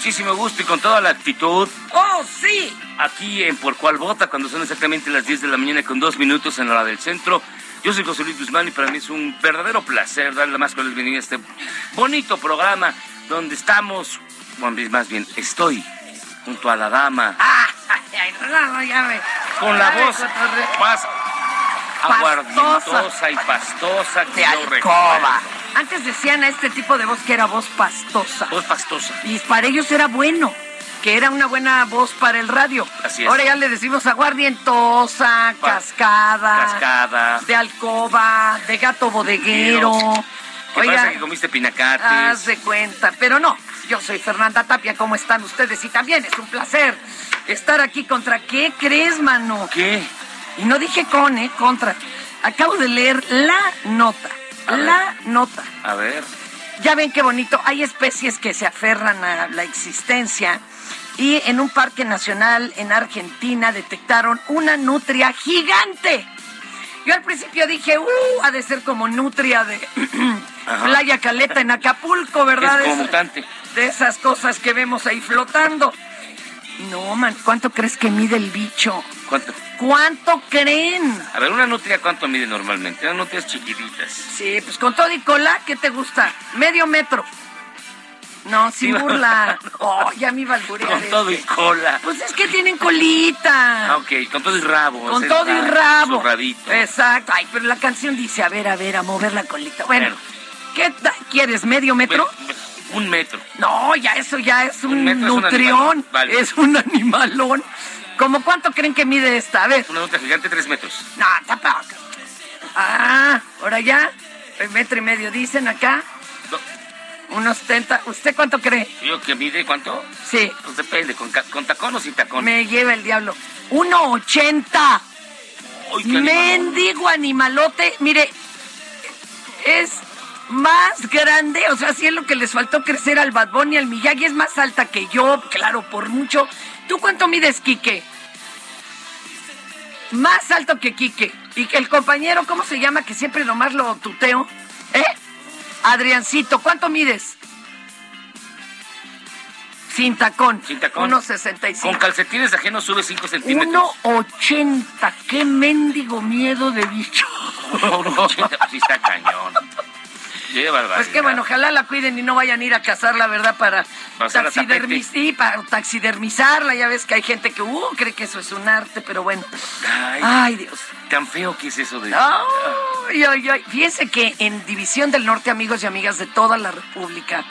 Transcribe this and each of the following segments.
Muchísimo gusto y con toda la actitud. ¡Oh, sí! Aquí en Por Cual Vota, cuando son exactamente las 10 de la mañana con dos minutos en la hora del centro. Yo soy José Luis Guzmán y para mí es un verdadero placer darle la más cordial bienvenida a este bonito programa donde estamos, bueno, más bien, estoy junto a la dama con la voz más aguardientosa y pastosa que de yo alcoba. recuerdo. Antes decían a este tipo de voz que era voz pastosa. Voz pastosa. Y para ellos era bueno, que era una buena voz para el radio. Así es. Ahora ya le decimos aguardientosa, cascada, Cascada. de alcoba, de gato bodeguero. Oiga, parece que comiste pinacates. haz de cuenta, pero no. Yo soy Fernanda Tapia, ¿cómo están ustedes? Y también es un placer estar aquí contra qué crees, mano. ¿Qué? Y no dije con, ¿eh? Contra. Acabo de leer la nota. A ver. La nota. A ver. Ya ven qué bonito. Hay especies que se aferran a la existencia. Y en un parque nacional en Argentina detectaron una nutria gigante. Yo al principio dije, uh, ha de ser como nutria de. Playa Caleta en Acapulco, ¿verdad? Es como mutante. de esas cosas que vemos ahí flotando. No, man, ¿cuánto crees que mide el bicho? ¿Cuánto? ¿Cuánto creen? A ver, una nutria, ¿cuánto mide normalmente? Unas nutrias chiquititas. Sí, pues con todo y cola, ¿qué te gusta? Medio metro. No, sin Sí, burla. Oh, ya me iba Con todo y este. cola. Pues es que tienen colita. Ah, ok, con todo y rabo. Con todo y ra- rabo. su rabito. Exacto. Ay, pero la canción dice, a ver, a ver, a mover la colita. Bueno, Bueno. ¿qué quieres? ¿Medio metro? Un metro. No, ya eso ya es un, Un metro es un nutrión. animal. Vale. Es un animalón. ¿Cómo cuánto creen que mide esta? A ver. Una nutria gigante, tres metros. No, tampoco. Ah, ahora ya. El metro y medio dicen acá. No, Unos 70. ¿Usted cuánto cree? Digo que mide, ¿cuánto? Sí, Pues depende, ¿con, con tacón o sin tacón? me lleva el diablo. 1.80. Uy, qué animalón. Mendigo animalote. Mire, es más grande. O sea, sí es lo que les faltó crecer al Bad Bunny, al Miyagi. Es más alta que yo, claro, por mucho. ¿Tú cuánto mides, Quique? Más alto que Quique. Y que el compañero, ¿cómo se llama? Que siempre nomás lo tuteo. ¿Eh? Adriancito, ¿cuánto mides? Sin tacón. Sin tacón. 1.65. Con calcetines ajenos sube 5 centímetros. 1.80. ¡Qué mendigo miedo de bicho! Uno ochenta, pues sí está cañón. Qué barbaridad. Pues qué bueno, ojalá la cuiden y no vayan a ir a cazar, la verdad, para, sí, taxidermizarla. Ya ves que hay gente que uh, cree que eso es un arte, pero bueno. Ay, Ay, Dios. tan feo que es eso de... Ay, ay, ay. Fíjense que en División del Norte, amigos y amigas de toda la República,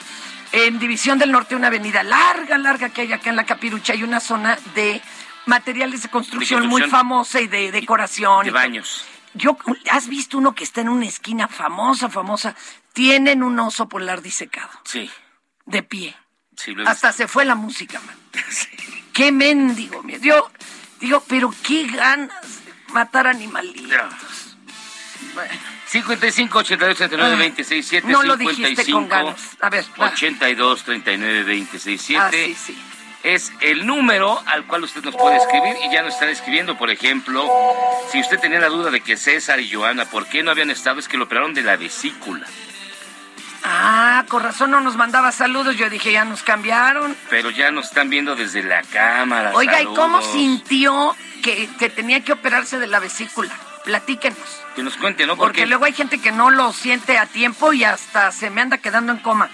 en División del Norte, una avenida larga, larga que hay acá en la Capirucha, hay una zona de materiales de construcción, De muy construcción. famosa y de decoración. de baños. Yo, ¿has visto uno que está en una esquina famosa, famosa? Tienen un oso polar disecado, Sí, de pie. sí, lo he visto. Hasta se fue la música, man. Qué mendigo, miedo. Yo digo, pero qué ganas de matar animalitos. Ya. 55 82 39 26 7 No lo dijiste con ganas. A ver, va. 82 39 26 7 Ah, sí, sí. es el número al cual usted nos puede escribir y ya nos están escribiendo, por ejemplo, si usted tenía la duda de que César y Joana, ¿por qué no habían estado? Es que lo operaron de la vesícula, Ah, con razón no nos mandaba saludos. Yo dije, ya nos cambiaron. pero ya nos están viendo desde la cámara. Oiga, ¿y cómo sintió que, que tenía que operarse de la vesícula? Platíquenos. Que nos cuente, ¿no? Porque luego hay gente que no lo siente a tiempo y hasta se me anda quedando en coma.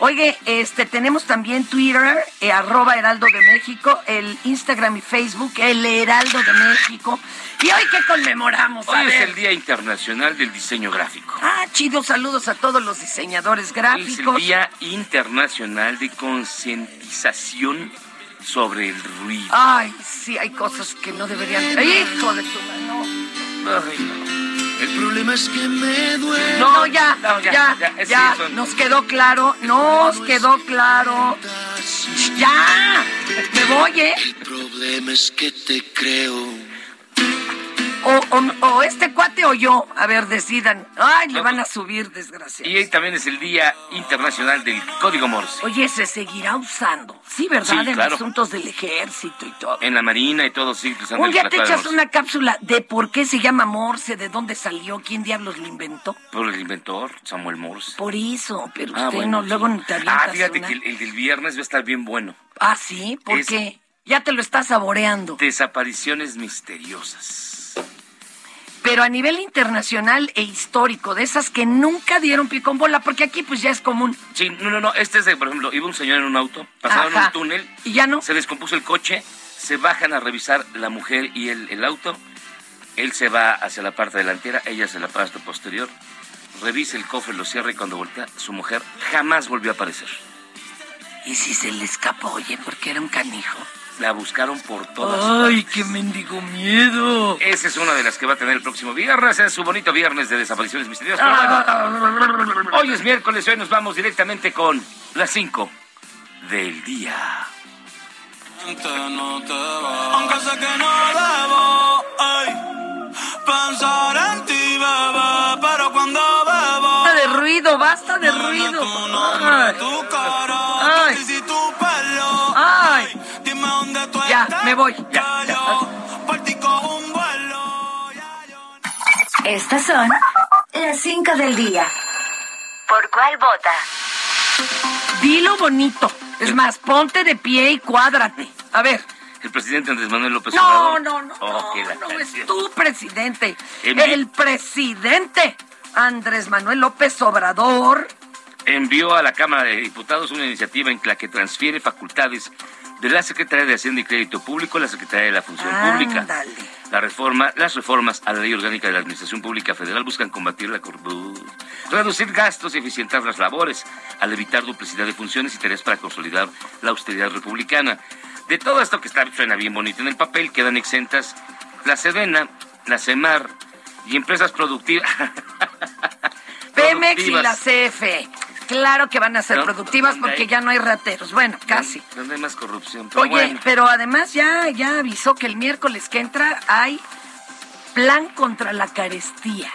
Oye, este, tenemos también Twitter, eh, arroba Heraldo de México, el Instagram y Facebook, el Heraldo de México. ¿Y hoy qué conmemoramos? A Hoy es ver. el Día Internacional del Diseño Gráfico. Ah, chido, saludos a todos los diseñadores Es el gráficos. Día Internacional de Concientización sobre el ruido. Ay, sí, hay cosas que no deberían... ¡Hijo de tu mano! Ay, no. El problema es que me duele. No, ya, no, ya, ya, ya, ya, sí, son- nos quedó claro, nos quedó claro. Ya, me voy, ¿eh? El problema es que te creo. O, o- o este cuate o yo. A ver, decidan. Ay, le van a subir, desgraciado. Y hoy también es el Día Internacional del Código Morse. Oye, se seguirá usando. Sí, ¿verdad? Sí, en claro. asuntos del ejército y todo. En la Marina y todo, sí, Un día te echas una cápsula de por qué se llama Morse, de dónde salió, quién diablos lo inventó. Por el inventor, Samuel Morse. Por eso, pero Ah, usted bueno, no, sí. luego ni te Ah, fíjate una. que el, el del viernes va a estar bien bueno. Ah, sí, ¿por Es- qué? Ya te lo estás saboreando. Desapariciones misteriosas. Pero a nivel internacional e histórico, de esas que nunca dieron pie con bola, porque aquí pues ya es común. Sí, no, no, no. Este es de, por ejemplo, iba un señor en un auto, pasaron Ajá. un túnel, Y ya no. se descompuso el coche, se bajan a revisar la mujer y el, el auto. Él se va hacia la parte delantera, ella hacia la parte posterior. Revisa el cofre, lo cierra y cuando voltea, su mujer jamás volvió a aparecer. Y si se le escapó, oye, porque era un canijo. La buscaron por todas Ay, qué mendigo miedo. Esa es una de las que va a tener el próximo viernes, es su bonito viernes de desapariciones misteriosas. Ah. Bueno, hoy es miércoles, hoy nos vamos directamente con las 5 del día. Aunque sé que no debo ay, pensar en ti, bebé, pero cuando bebo, Basta de ruido, basta de ruido. tu nombre, Ay, tu me voy. que Ya, ya. yo por ti cojo un vuelo. Ya yo Estas son las 5 del día. ¿Por cuál vota? Dilo bonito. Es más, ponte de pie y cuádrate. A ver. El presidente Andrés Manuel López No, Obrador. no, no, Oh, la no, no es tu presidente. El presidente Andrés Manuel López Obrador. Envió a la Cámara de Diputados una iniciativa en la que transfiere facultades de la Secretaría de Hacienda y Crédito Público a la Secretaría de la Función Pública. La reforma, las reformas a la Ley Orgánica de la Administración Pública Federal buscan combatir la corrupción, reducir gastos y eficientar las labores, al evitar duplicidad de funciones y tareas para consolidar la austeridad republicana. De todo esto que está, suena bien bonito en el papel, quedan exentas la Sedena, la CEMAR y empresas productivas. Pemex y la CFE. Claro que van a ser productivas ¿dónde porque hay? ya no hay rateros. Bueno, casi. ¿Dónde hay más corrupción? Pero Oye, bueno. pero además ya, ya avisó que el miércoles que entra hay plan contra la carestía.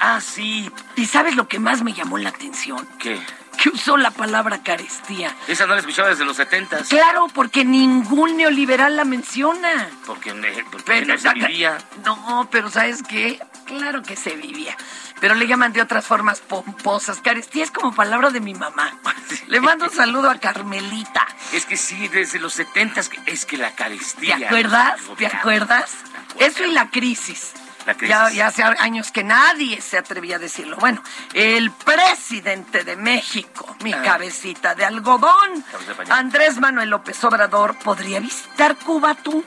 Ah, sí. ¿Y sabes lo que más me llamó la atención? ¿Qué? Que usó la palabra carestía. Esa no la escuchaba desde los setentas. Claro, porque ningún neoliberal la menciona. Porque, ne- porque no se vivía. No, pero ¿sabes qué? Claro que se vivía. Pero le llaman de otras formas pomposas. Carestía es como palabra de mi mamá. Le mando un saludo a Carmelita. Es que sí, desde los setentas es que la ¿Te carestía. acuerdas? ¿Te acuerdas? me acuerdo. Eso y la crisis. Ya, ya hace años que nadie se atrevía a decirlo. Bueno, el presidente de México, mi Ah. cabecita de algodón. Andrés Manuel López Obrador, podría visitar Cuba tú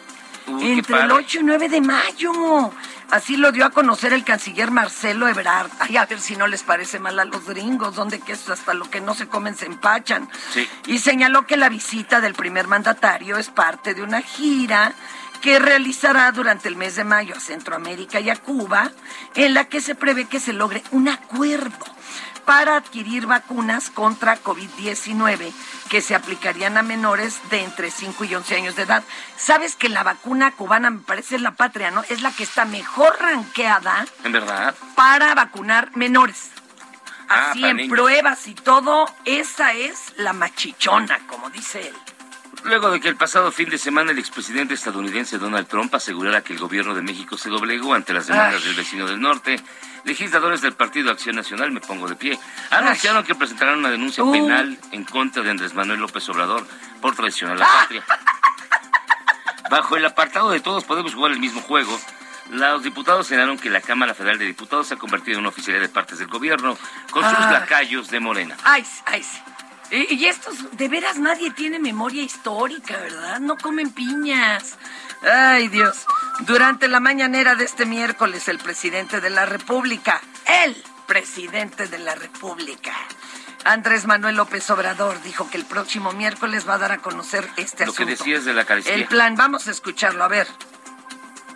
Uy, entre el padre. 8 y 9 de mayo. Así lo dio a conocer el canciller Marcelo Ebrard. Ay, a ver si no les parece mal a los gringos, donde que hasta lo que no se comen se empachan. Sí. Y señaló que la visita del primer mandatario es parte de una gira que realizará durante el mes de mayo a Centroamérica y a Cuba, en la que se prevé que se logre un acuerdo para adquirir vacunas contra COVID-19 que se aplicarían a menores de entre 5 y 11 años de edad. ¿Sabes que la vacuna cubana me parece la patria, no? Es la que está mejor ranqueada ¿En verdad? para vacunar menores. Ah, Así en niños. pruebas y todo, esa es la machichona, como dice él. Luego de que el pasado fin de semana el expresidente estadounidense Donald Trump asegurara que el gobierno de México se doblegó ante las demandas Ay. del vecino del norte, legisladores del Partido Acción Nacional, me pongo de pie, anunciaron que presentarán una denuncia Uh. penal en contra de Andrés Manuel López Obrador por traición a la Ah. patria. Bajo el apartado de todos podemos jugar el mismo juego, los diputados señalaron que la Cámara Federal de Diputados se ha convertido en una oficialidad de partes del gobierno con sus Ah. lacayos de Morena. Ay, ay. Y, y estos, de veras nadie tiene memoria histórica, ¿verdad? No comen piñas. Ay, Dios. Durante la mañanera de este miércoles, el presidente de la República, el presidente de la República, Andrés Manuel López Obrador, dijo que el próximo miércoles va a dar a conocer este Lo que asunto. decías de la carestía. El plan, vamos a escucharlo, a ver.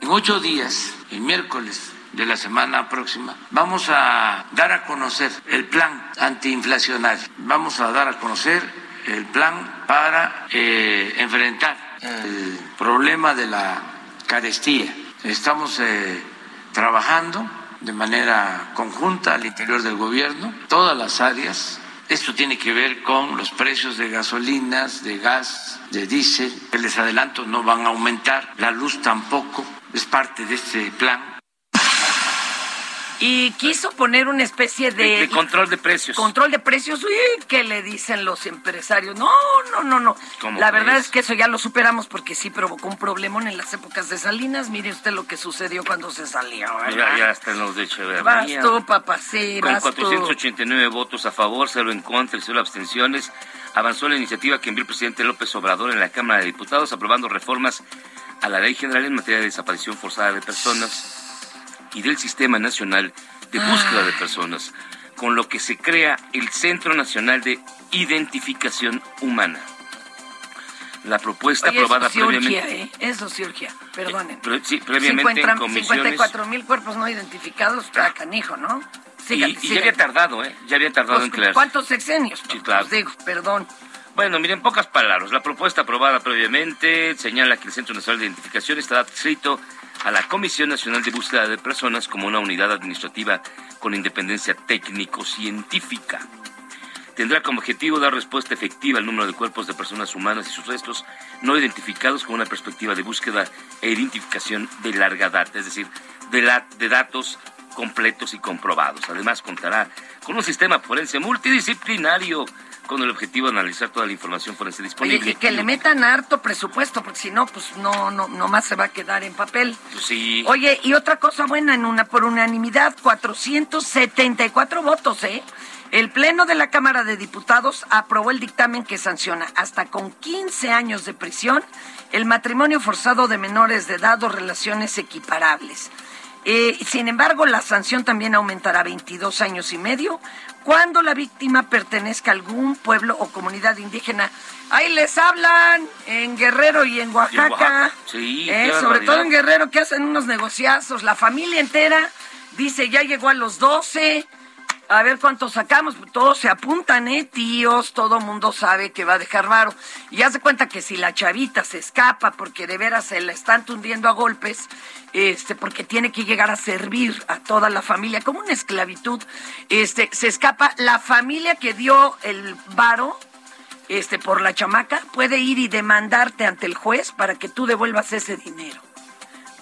En ocho días, el miércoles de la semana próxima, vamos a dar a conocer el plan antiinflacionario. Vamos a dar a conocer el plan para eh, enfrentar el problema de la carestía. Estamos eh, trabajando de manera conjunta al interior del gobierno, todas las áreas. Esto tiene que ver con los precios de gasolinas, de gas, de diésel, que les adelanto no van a aumentar, la luz tampoco, es parte de este plan. Y quiso poner una especie de... De, de control de precios. Control de precios, uy, ¿qué le dicen los empresarios? No, no, no, no. ¿Cómo La verdad crees? es que eso ya lo superamos porque sí provocó un problemón en las épocas de Salinas. Mire usted lo que sucedió cuando se salió. Ya, ¿verdad? ya están los de Echeverría. Vas tú, papá, sí, Con vas tú. 489 votos a favor, cero en contra y cero abstenciones, avanzó la iniciativa que envió el presidente López Obrador en la Cámara de Diputados, aprobando reformas a la Ley General en materia de desaparición forzada de personas y del Sistema Nacional de Búsqueda de Personas, con lo que se crea el Centro Nacional de Identificación Humana. La propuesta Oye, aprobada eso sí urgía, previamente... ¿eh? Eso sí urgía, perdonen. Pre- sí, previamente en comisiones... 54 mil cuerpos no identificados, para canijo, ¿no? Y, Sígale, y ya había tardado, ¿eh? Ya había tardado en Pues, crearse. ¿Cuántos sexenios? Sí, claro. Pues digo, perdón. Bueno, miren, pocas palabras. La propuesta aprobada previamente señala que el Centro Nacional de Identificación estará adscrito a la Comisión Nacional de Búsqueda de Personas como una unidad administrativa con independencia técnico-científica. Tendrá como objetivo dar respuesta efectiva al número de cuerpos de personas humanas y sus restos no identificados con una perspectiva de búsqueda e identificación de larga data, es decir, de, la- de datos completos y comprobados. Además, contará con un sistema forense multidisciplinario con el objetivo de analizar toda la información forense Oye, disponible. y que le metan harto presupuesto, porque si no, pues no, no, nomás se va a quedar en papel. Pues sí. Oye, y otra cosa buena, en una por unanimidad, 474 votos, ¿eh? El Pleno de la Cámara de Diputados aprobó el dictamen que sanciona hasta con 15 años de prisión el matrimonio forzado de menores de edad o relaciones equiparables. Eh, sin embargo, la sanción también aumentará a 22 años y medio cuando la víctima pertenezca a algún pueblo o comunidad indígena. Ahí les hablan en Guerrero y en Oaxaca. Oaxaca, sí, Eh, sobre todo en Guerrero que hacen unos negociazos. La familia entera dice ya llegó a los 12. A ver cuántos sacamos. Todos se apuntan, ¿eh? Tíos, todo mundo sabe que va a dejar varo. Y haz de cuenta que si la chavita se escapa porque de veras se la están tundiendo a golpes, este, porque tiene que llegar a servir a toda la familia, como una esclavitud, este, se escapa la familia que dio el varo, este, por la chamaca, puede ir y demandarte ante el juez para que tú devuelvas ese dinero.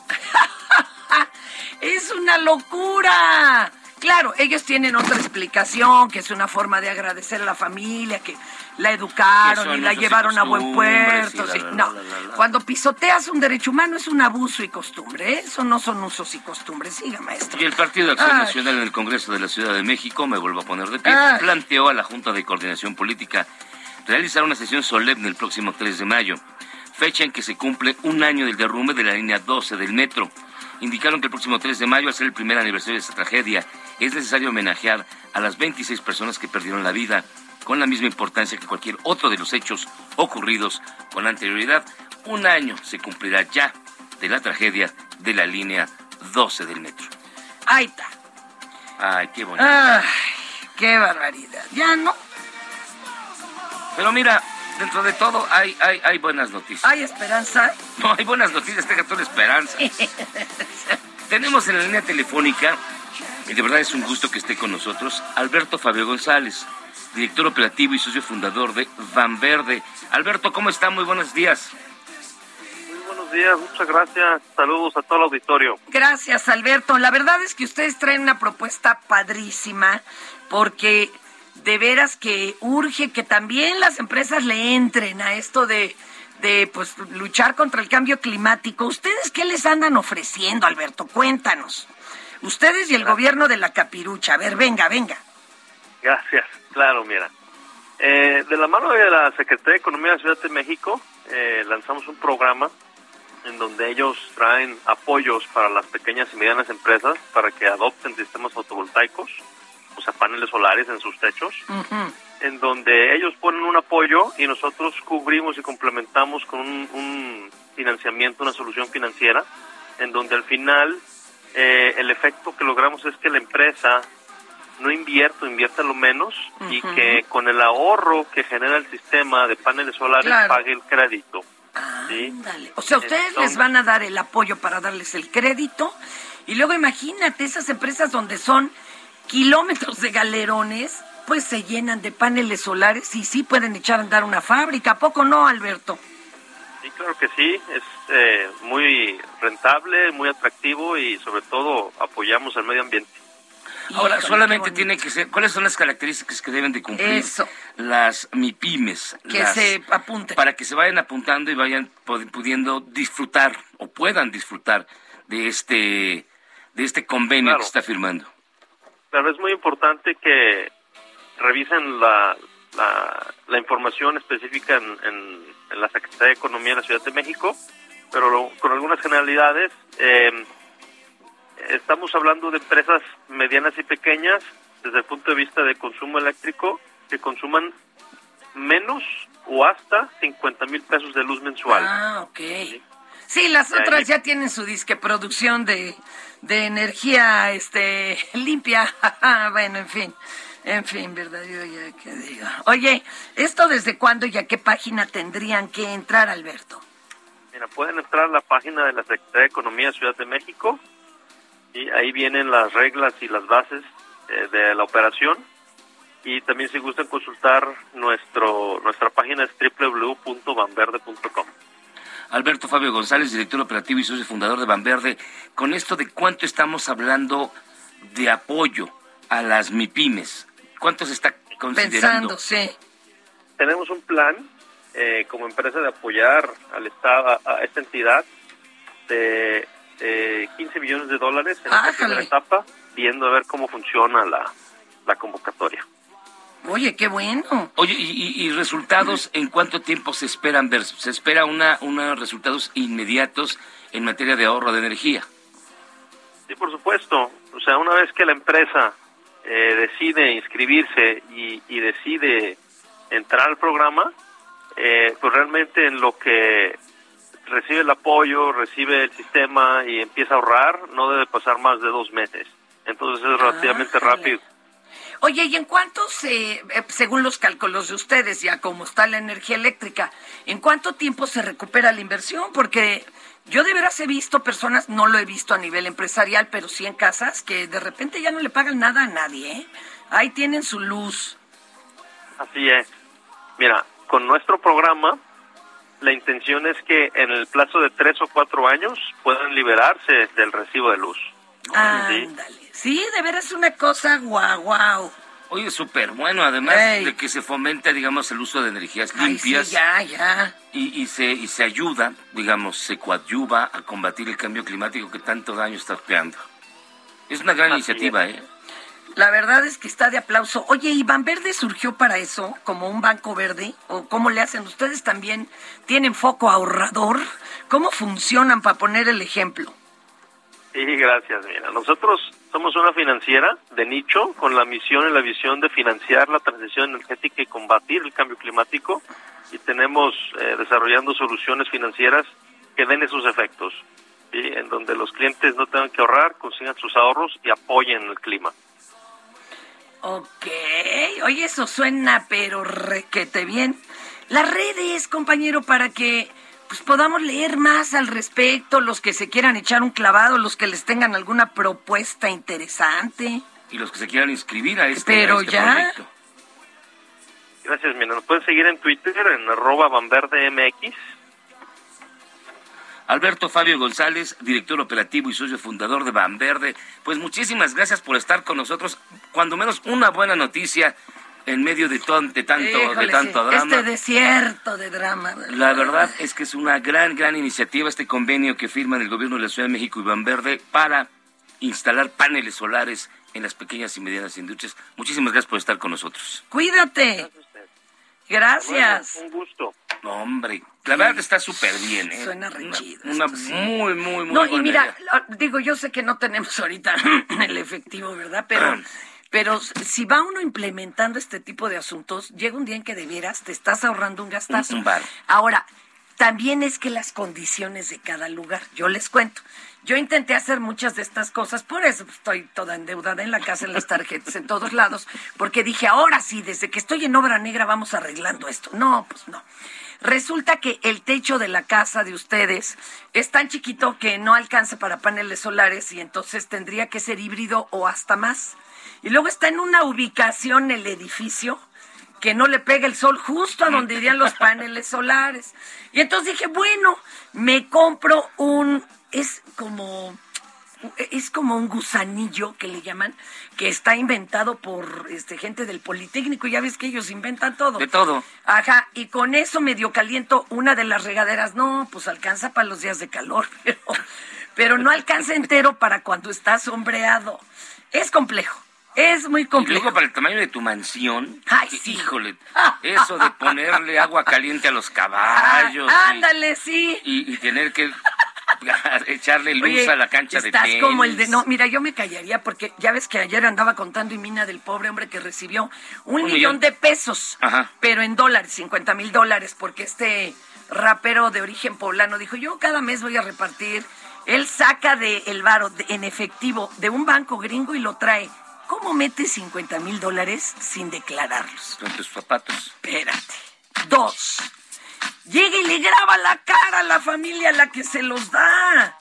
es una locura. Claro, ellos tienen otra explicación, que es una forma de agradecer a la familia, que la educaron y la llevaron a buen puerto. y sí. la, la, No, la. cuando pisoteas un derecho humano es un abuso y costumbre. ¿eh? Eso no son usos y costumbres. Siga, maestro. Y el Partido de Acción Ay. Nacional en el Congreso de la Ciudad de México, me vuelvo a poner de pie, Ay. planteó a la Junta de Coordinación Política realizar una sesión solemne el próximo 3 de mayo, fecha en que se cumple un año del derrumbe de la línea 12 del metro. Indicaron que el próximo 3 de mayo, al ser el primer aniversario de esta tragedia, es necesario homenajear a las 26 personas que perdieron la vida, con la misma importancia que cualquier otro de los hechos ocurridos con anterioridad. Un año se cumplirá ya de la tragedia de la línea 12 del metro. Ahí está. Ay, qué bonito. Ay, qué barbaridad. Ya no. Pero mira, dentro de todo hay, hay, hay buenas noticias. Hay esperanza. No, hay buenas noticias, tenga toda la esperanza. Tenemos en la línea telefónica, y de verdad es un gusto que esté con nosotros, Alberto Fabio González, director operativo y socio fundador de Van Verde. Alberto, ¿cómo está? Muy buenos días. Muy buenos días, muchas gracias. Saludos a todo el auditorio. Gracias, Alberto. La verdad es que ustedes traen una propuesta padrísima porque de veras que urge que también las empresas le entren a esto de, de pues luchar contra el cambio climático. ¿Ustedes qué les andan ofreciendo, Alberto? Cuéntanos. Ustedes y el gobierno de la capirucha. A ver, venga, venga. Gracias, claro, mira. Eh, de la mano de la Secretaría de Economía de la Ciudad de México, eh, lanzamos un programa en donde ellos traen apoyos para las pequeñas y medianas empresas para que adopten sistemas fotovoltaicos, o sea, paneles solares en sus techos, en donde ellos ponen un apoyo y nosotros cubrimos y complementamos con un, un financiamiento, una solución financiera, en donde al final eh, el efecto que logramos es que la empresa no invierta, invierta lo menos y que con el ahorro que genera el sistema de paneles solares Claro. pague el crédito. ¿sí? O sea, ustedes Entonces- les van a dar el apoyo para darles el crédito y luego imagínate esas empresas donde son kilómetros de galerones, pues se llenan de paneles solares y sí pueden echar a andar una fábrica. ¿A poco no, Alberto? Sí, claro que sí, es eh, muy rentable, muy atractivo y sobre todo apoyamos el medio ambiente. Ahora, Híjole, solamente tiene que ser, ¿cuáles son las características que deben de cumplir Eso. las MIPIMES? Que las- se apunten. Para que se vayan apuntando y vayan pudiendo disfrutar o puedan disfrutar de este, de este convenio Claro. que está firmando. Claro, es muy importante que revisen la, la, la información específica en, en- en la Secretaría de Economía de la Ciudad de México, pero lo- con algunas generalidades. eh, estamos hablando de empresas medianas y pequeñas desde el punto de vista de consumo eléctrico que consuman menos o hasta 50 mil pesos de luz mensual. Ah, ok. Sí, las Ya, otras ya. tienen su disque producción de, de energía este limpia. bueno, en fin. En fin, ¿verdad? Yo ya qué digo. Oye, ¿esto desde cuándo y a qué página tendrían que entrar, Alberto? Mira, pueden entrar a la página de la Secretaría de Economía de Ciudad de México y ahí vienen las reglas y las bases eh, de la operación. Y también si gustan consultar nuestro nuestra página es www.vanverde.com. Alberto Fabio González, director operativo y socio fundador de Banverde, con esto de cuánto estamos hablando de apoyo a las MIPIMES, ¿cuánto se está considerando? Pensando, sí. Tenemos un plan eh, como empresa de apoyar al Estado, a, a esta entidad de eh, 15 millones de dólares en esta primera etapa, viendo a ver cómo funciona la, la convocatoria. Oye, qué bueno. Oye, y, y- y resultados en cuánto tiempo se esperan ver? ¿Se espera una, unos resultados inmediatos en materia de ahorro de energía? Sí, por supuesto. O sea, una vez que la empresa eh, decide inscribirse y, y decide entrar al programa, eh, pues realmente en lo que recibe el apoyo, recibe el sistema y empieza a ahorrar, no debe pasar más de dos meses. Entonces es relativamente rápido. Oye, ¿y en cuánto se, eh, según los cálculos de ustedes, ya como está la energía eléctrica, en cuánto tiempo se recupera la inversión? Porque yo de veras he visto personas, no lo he visto a nivel empresarial, pero sí en casas, que de repente ya no le pagan nada a nadie, ¿eh? Ahí tienen su luz. Así es. Mira, con nuestro programa, la intención es que en el plazo de tres o cuatro años puedan liberarse del recibo de luz. Ándale. Sí, de veras es una cosa guau, guau. Oye, súper bueno, además de que se fomenta, digamos, el uso de energías Ay, limpias. sí, ya, ya. Y, y se, y se ayuda, digamos, se coadyuva a combatir el cambio climático que tanto daño está creando. Es una gran iniciativa, ¿eh? La verdad es que está de aplauso. Oye, ¿Iván Verde surgió para eso, como un banco verde? ¿O cómo le hacen? ¿Ustedes también tienen foco ahorrador? ¿Cómo funcionan para poner el ejemplo? Sí, gracias. Mira, nosotros somos una financiera de nicho con la misión y la visión de financiar la transición energética y combatir el cambio climático y tenemos eh, desarrollando soluciones financieras que den esos efectos, ¿sí? en donde los clientes no tengan que ahorrar, consigan sus ahorros y apoyen el clima. Ok, oye, eso suena pero requete bien. Las redes, compañero, para que pues podamos leer más al respecto, los que se quieran echar un clavado, los que les tengan alguna propuesta interesante. Y los que se quieran inscribir a este, Pero a este ya. proyecto. Gracias, mira, nos pueden seguir en Twitter en arroba vanverdemx. Alberto Fabio González, director operativo y socio fundador de Van Verde. Pues muchísimas gracias por estar con nosotros. Cuando menos una buena noticia en medio de, ton- de tanto, de Híjole, tanto sí, drama. Este desierto de drama. La verdad es que es una gran, gran iniciativa este convenio que firman el gobierno de la Ciudad de México y Van Verde para instalar paneles solares en las pequeñas y medianas industrias. Muchísimas gracias por estar con nosotros. Cuídate. Gracias. Bueno, un gusto. No, hombre, la verdad está súper bien, ¿eh? Suena re Una- Una, esto, sí. muy, muy, muy No, y mira, idea. digo, yo sé que no tenemos ahorita el efectivo, ¿verdad? Pero, pero si va uno implementando este tipo de asuntos, llega un día en que de veras te estás ahorrando un gastazo. Ahora, también es que las condiciones de cada lugar, yo les cuento. Yo intenté hacer muchas de estas cosas, por eso estoy toda endeudada en la casa, en las tarjetas, en todos lados, porque dije, ahora sí, desde que estoy en obra negra vamos arreglando esto. No, pues no. Resulta que el techo de la casa de ustedes es tan chiquito que no alcanza para paneles solares y entonces tendría que ser híbrido o hasta más. Y luego está en una ubicación el edificio que no le pega el sol justo a donde irían los paneles solares. Y entonces dije, bueno, me compro un, es como, es como un gusanillo que le llaman, que está inventado por este gente del Politécnico. Ya ves que ellos inventan todo. De todo. Ajá, y con eso medio caliento una de las regaderas. No, pues alcanza para los días de calor, pero, pero no alcanza entero para cuando está sombreado. Es complejo, es muy Y complejo. luego para el tamaño de tu mansión, Ay, sí. híjole, eso de ponerle agua caliente a los caballos Ah, y- ándale, sí. y, y tener que echarle luz Oye, a la cancha de estás tenis. como el de no, mira, yo me callaría porque ya ves que ayer andaba contando y mina del pobre hombre que recibió un, Un millón, millón. de pesos, Ajá. pero en dólares, 50 mil dólares, porque este rapero de origen poblano dijo, yo cada mes voy a repartir, él saca de el varo de- en efectivo de un banco gringo y lo trae. ¿Cómo mete 50 mil dólares sin declararlos? Con tus zapatos. Espérate. Dos. Llega y le graba la cara a la familia a la que se los da.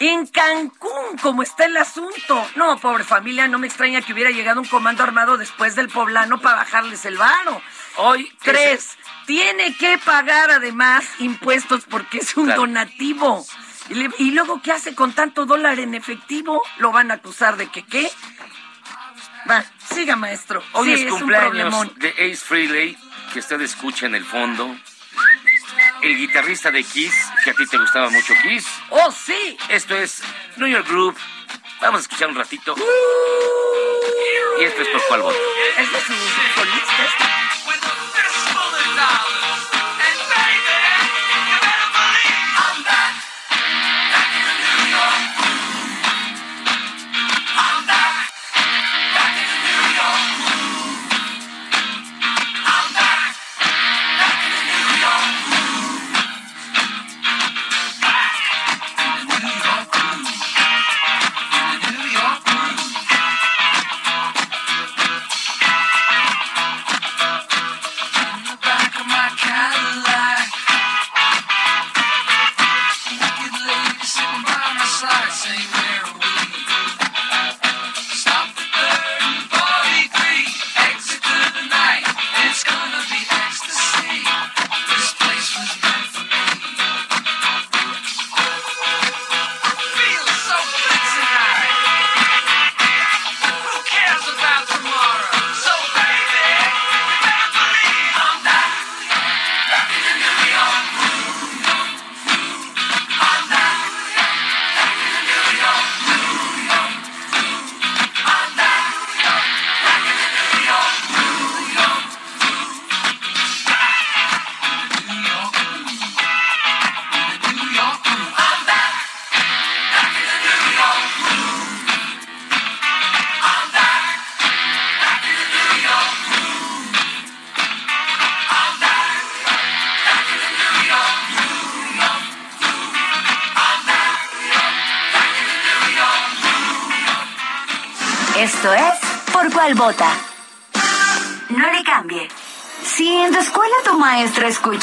En Cancún, como está el asunto. No, pobre familia, no me extraña que hubiera llegado un comando armado después del poblano para bajarles el varo. Hoy, Tres, tiene que pagar además impuestos porque es un Claro. donativo. Y, le- y luego, ¿qué hace con tanto dólar en efectivo? Lo van a acusar de que qué. Va, siga, maestro. Hoy Sí, es es cumpleaños de Ace Frehley, que usted escucha en el fondo. El guitarrista de Kiss, que a ti te gustaba mucho Kiss. ¡Oh, sí! Esto es New York Group. Vamos a escuchar un ratito. Y esto es por cuál voto. Ese es su solista.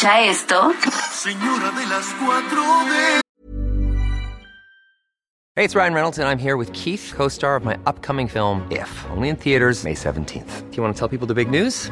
Escucha esto, Señora de las cuatro de... Hey, it's Ryan Reynolds, and I'm here with Keith, co star of my upcoming film, If, only in theaters, May 17th. Do you want to tell people the big news?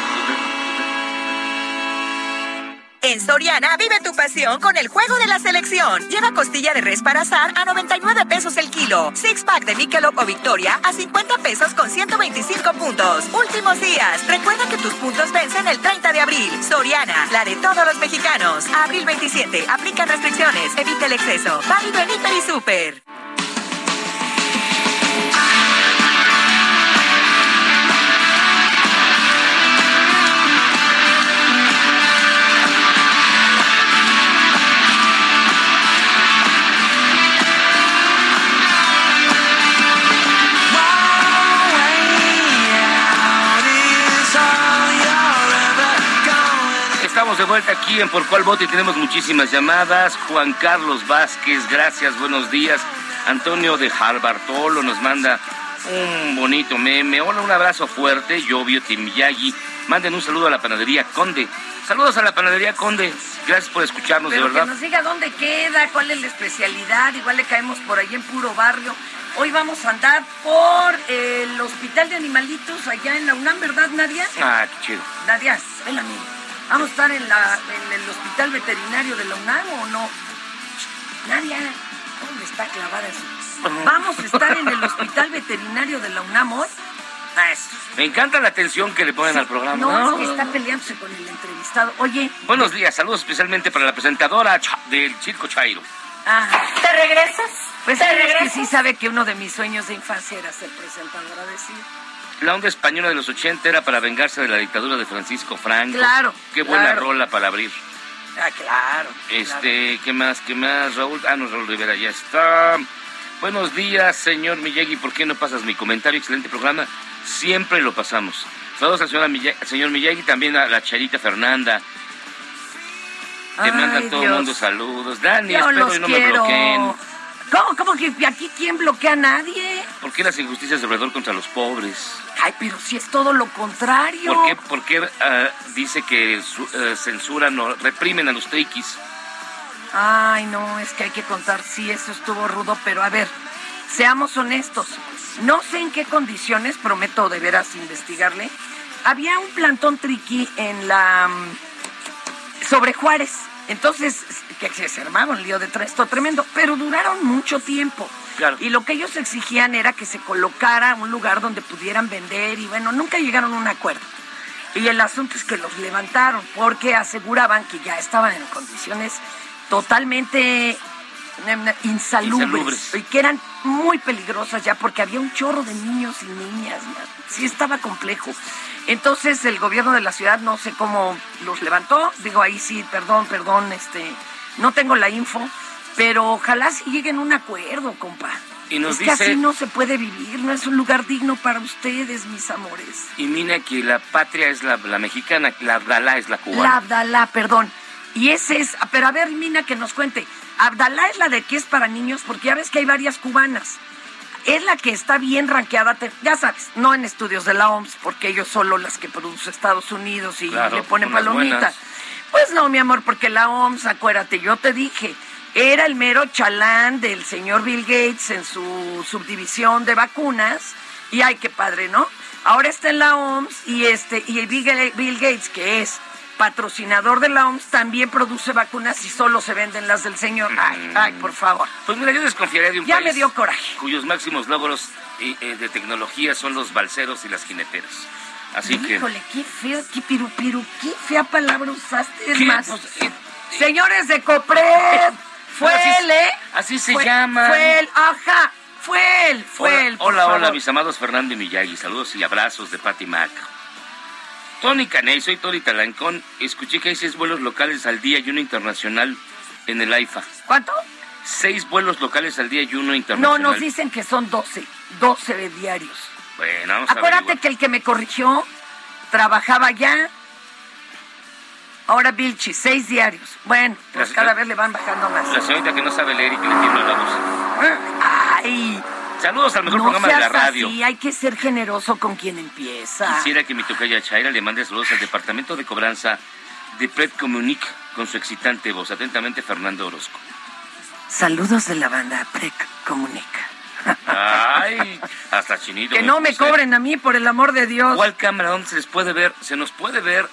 En Soriana vive tu pasión con el juego de la selección. Lleva costilla de res para asar a 99 pesos el kilo. Six pack de Michelob o Victoria a 50 pesos con 125 puntos. Últimos días. Recuerda que tus puntos vencen el 30 de abril. Soriana, la de todos los mexicanos. Abril 27. Aplican restricciones. Evita el exceso. Válido en y Super. Aquí en Por Cuál Voto y tenemos muchísimas llamadas. Juan Carlos Vázquez, gracias, buenos días. Antonio de Harbartolo nos manda un bonito meme. Hola, un abrazo fuerte. Yovio Timiyagi. Manden un saludo a la panadería Conde. Saludos a la panadería Conde. Gracias por escucharnos, Pero de verdad. que nos diga dónde queda, cuál es la especialidad. Igual le caemos por ahí en puro barrio. Hoy vamos a andar por el Hospital de Animalitos allá en la UNAM, ¿verdad, Nadia? Ah, qué chido. Nadia, espérame. ¿Vamos a estar en, la, en el Hospital Veterinario de la UNAM o no? Nadia, ¿dónde está clavada eso? ¿Vamos a estar en el Hospital Veterinario de la UNAM hoy? Ah, eso. Me encanta la atención que le ponen al programa. No, es que está peleándose con el entrevistado. Oye, Buenos días, saludos especialmente para la presentadora del Circo Chairo. ah, ¿Te regresas? pues ¿Te es que regresas? sí sabe que uno de mis sueños de infancia era ser presentadora de cine. La onda española de los 80 era para vengarse de la dictadura de Francisco Franco. Claro, Qué buena claro. rola para abrir. Ah, claro. Este, ¿qué más? ¿Qué más? Raúl, ah, no, Raúl Rivera ya está. Buenos días, señor Miyagi. ¿Por qué no pasas mi comentario? Excelente programa. Siempre lo pasamos. Saludos al señor, Miyagi, señor Miyagi, también a la Charita Fernanda. Te Ay, manda todo el mundo saludos. Dani, Yo espero y no me bloqueen. ¿Cómo, cómo que aquí quién bloquea a nadie? ¿Por qué las injusticias de alrededor contra los pobres? Ay, pero si es todo lo contrario. ¿Por qué, por qué, ah, dice que su- eh, censuran o reprimen a los triquis? Ay, no, es que hay que contar, sí, eso estuvo rudo, pero a ver, seamos honestos. No sé en qué condiciones, prometo de veras investigarle. Había un plantón triqui en la. mm, sobre Juárez. Entonces, que se armaba un lío de esto tremendo, pero duraron mucho tiempo. Claro. Y lo que ellos exigían era que se colocara un lugar donde pudieran vender y bueno, nunca llegaron a un acuerdo. Y el asunto es que los levantaron porque aseguraban que ya estaban en condiciones totalmente em, insalubres, Insalubres. y que eran muy peligrosas ya porque había un chorro de niños y niñas. man. Sí estaba complejo. Entonces el gobierno de la ciudad no sé cómo los levantó. Digo ahí sí, perdón, perdón, este, no tengo la info, pero ojalá sí lleguen a un acuerdo, compa. Y nos es que así no se puede vivir, no es un lugar digno para ustedes, mis amores. Y mira que la patria es la, la mexicana, la Abdalá es la La cubana. Abdalá, perdón. Y ese es, pero a ver, Mina, que nos cuente. Abdalá es la de que es para niños, porque ya ves que hay varias cubanas. Es la que está bien ranqueada, ya sabes, no en estudios de la OMS, porque ellos solo las que produce Estados Unidos y Claro, le ponen son las palomita. buenas. Pues no, mi amor, porque la OMS, acuérdate, yo te dije, era el mero chalán del señor Bill Gates en su subdivisión de vacunas. Y ay, qué padre, ¿no? Ahora está en la OMS y este y Bill Bill Gates, que es patrocinador de la OMS, también produce vacunas y solo se venden las del señor. Ay, ay, por favor. Pues mira, yo desconfiaría de un Ya país me dio coraje. cuyos máximos logros eh, eh, de tecnología son los balseros y las jineteras. Así que... Híjole, qué feo, qué piru, piru, qué fea palabra usaste. Es más, Pues, eh, señores de Copred, fue Así él, ¿eh? así se Fue- llaman. Fue él, ajá, fue él, fue hola, él. hola, hola, mis amados Fernando y Miyagi. Saludos y abrazos de Patty Mac. Tony Caney, soy Tony Talancón. Escuché que hay seis vuelos locales al día y uno internacional en el AIFA. ¿Cuánto? Seis vuelos locales al día y uno No, internacional. nos dicen que son 12, 12 de diarios. Bueno, vamos Acuérdate que el que me corrigió trabajaba ya. Ahora Vilchi, seis diarios. Bueno, pues La- cada vez le van bajando más. La señorita que no sabe leer y que le tiembla la voz. Ay, Saludos al mejor no programa de la radio. así, hay que ser generoso con quien empieza. Quisiera que mi tocaya Chaira le mande saludos al departamento de cobranza de Pred Comunic con su excitante voz. Atentamente, Fernando Orozco. Saludos de la banda Prec Comunica. Ay, hasta chinito. Que no me cobren a mí, por el amor de Dios. ¿Cuál cámara? ¿Dónde se les puede ver? Se nos puede ver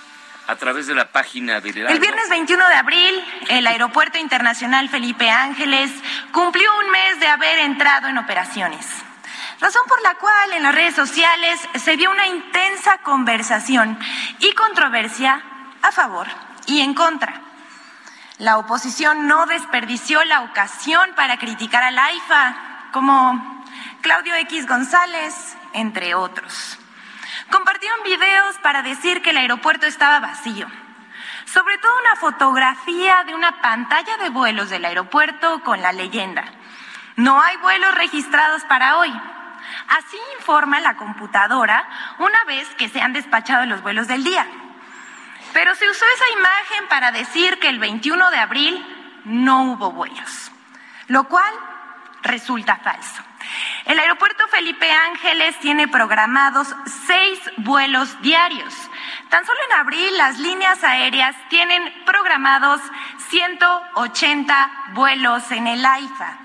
a través de la página del Heraldo. El viernes 21 de abril, el Aeropuerto Internacional Felipe Ángeles cumplió un mes de haber entrado en operaciones. Razón por la cual en las redes sociales se dio una intensa conversación y controversia a favor y en contra. La oposición no desperdició la ocasión para criticar al AIFA, como Claudio X González, entre otros. Compartieron videos para decir que el aeropuerto estaba vacío. Sobre todo una fotografía de una pantalla de vuelos del aeropuerto con la leyenda. No hay vuelos registrados para hoy. Así informa la computadora una vez que se han despachado los vuelos del día. Pero se usó esa imagen para decir que el 21 de abril no hubo vuelos, lo cual resulta falso. El aeropuerto Felipe Ángeles tiene programados seis vuelos diarios. Tan solo en abril las líneas aéreas tienen programados 180 vuelos en el AIFA.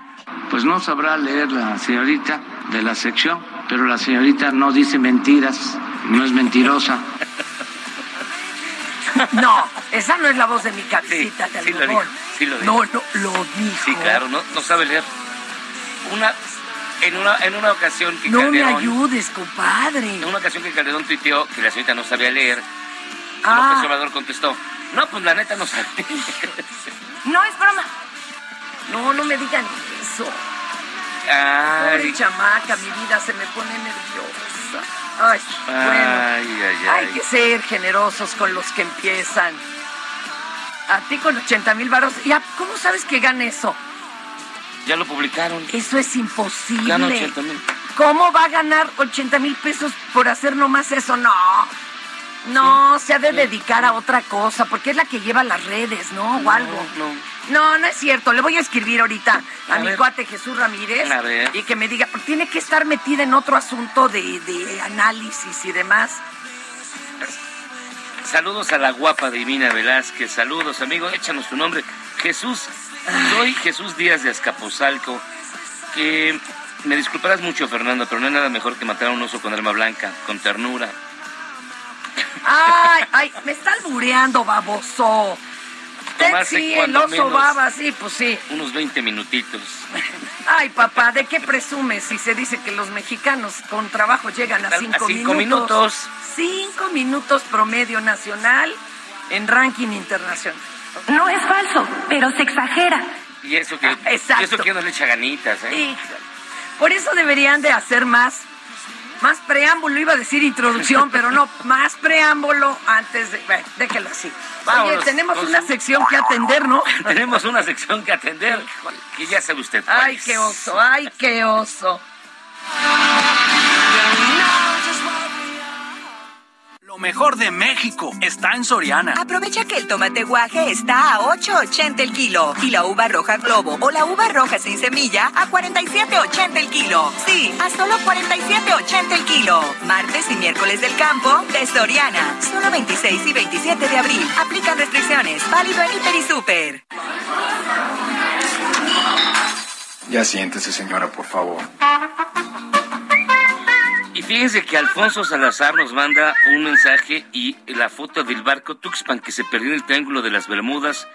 Pues no sabrá leer la señorita de la sección, pero la señorita no dice mentiras, no es mentirosa. No, esa no es la voz de mi cabecita de sí lo dijo, sí lo dijo. No, no, lo dijo. Sí, claro, no, no sabe leer. Una, en, una, en una ocasión que No me ayudes, compadre. En una ocasión que Calderón tuiteó que la señorita no sabía leer, Ah. López Obrador contestó, no, pues la neta no sabe. No es broma. No, no me digan eso. Ay, Pobre chamaca, mi vida se me pone nerviosa. Ay, bueno. ay, ay, Hay ay. que ser generosos con los que empiezan. A ti con 80 mil varos. Ya, ¿cómo sabes que gana eso? Ya lo publicaron. Eso es imposible. Gana 80 mil. ¿Cómo va a ganar 80 mil pesos por hacer nomás eso? No. No, se ha de dedicar a otra cosa, porque es la que lleva las redes, ¿no? O algo. No, No, no es cierto. Le voy a escribir ahorita a, A mi ver. cuate Jesús Ramírez A ver. y que me diga, porque tiene que estar metida en otro asunto de, de análisis y demás. Saludos a la guapa divina Velázquez. Saludos, amigo. Échanos tu nombre. Jesús. Soy Jesús Díaz de Azcapotzalco. Que me disculparás mucho, Fernando, pero no hay nada mejor que matar a un oso con arma blanca, con ternura. Ay, ay, me está albureando, baboso. Tomarse sí, el oso baba, sí, pues sí. Unos 20 minutitos. Ay, papá, ¿de qué presumes si se dice que los mexicanos con trabajo llegan a A cinco, cinco minutos. Cinco minutos promedio nacional en ranking internacional. No es falso, pero se exagera. Y eso que, Exacto. y eso que no le echa ganitas, ¿eh? Por eso deberían de hacer más, más preámbulo, iba a decir introducción, pero no, más preámbulo antes de... Bueno, déjelo así. Oye, tenemos una su- sección que atender, ¿no? Tenemos una sección que atender. Y ya sabe usted. Ay, qué oso, ay, qué oso. Lo mejor de México está en Soriana. Aprovecha que el tomate guaje está a 8.80 el kilo y la uva roja globo o la uva roja sin semilla a 47.80 el kilo. Sí, a solo 47.80 el kilo. Martes y miércoles del campo de Soriana. Solo 26 y 27 de abril. Aplican restricciones. Válido en Hiper y Super. Ya siéntese, señora, por favor. Y fíjense que Alfonso Salazar nos manda un mensaje y la foto del barco Tuxpan que se perdió en el Triángulo de las Bermudas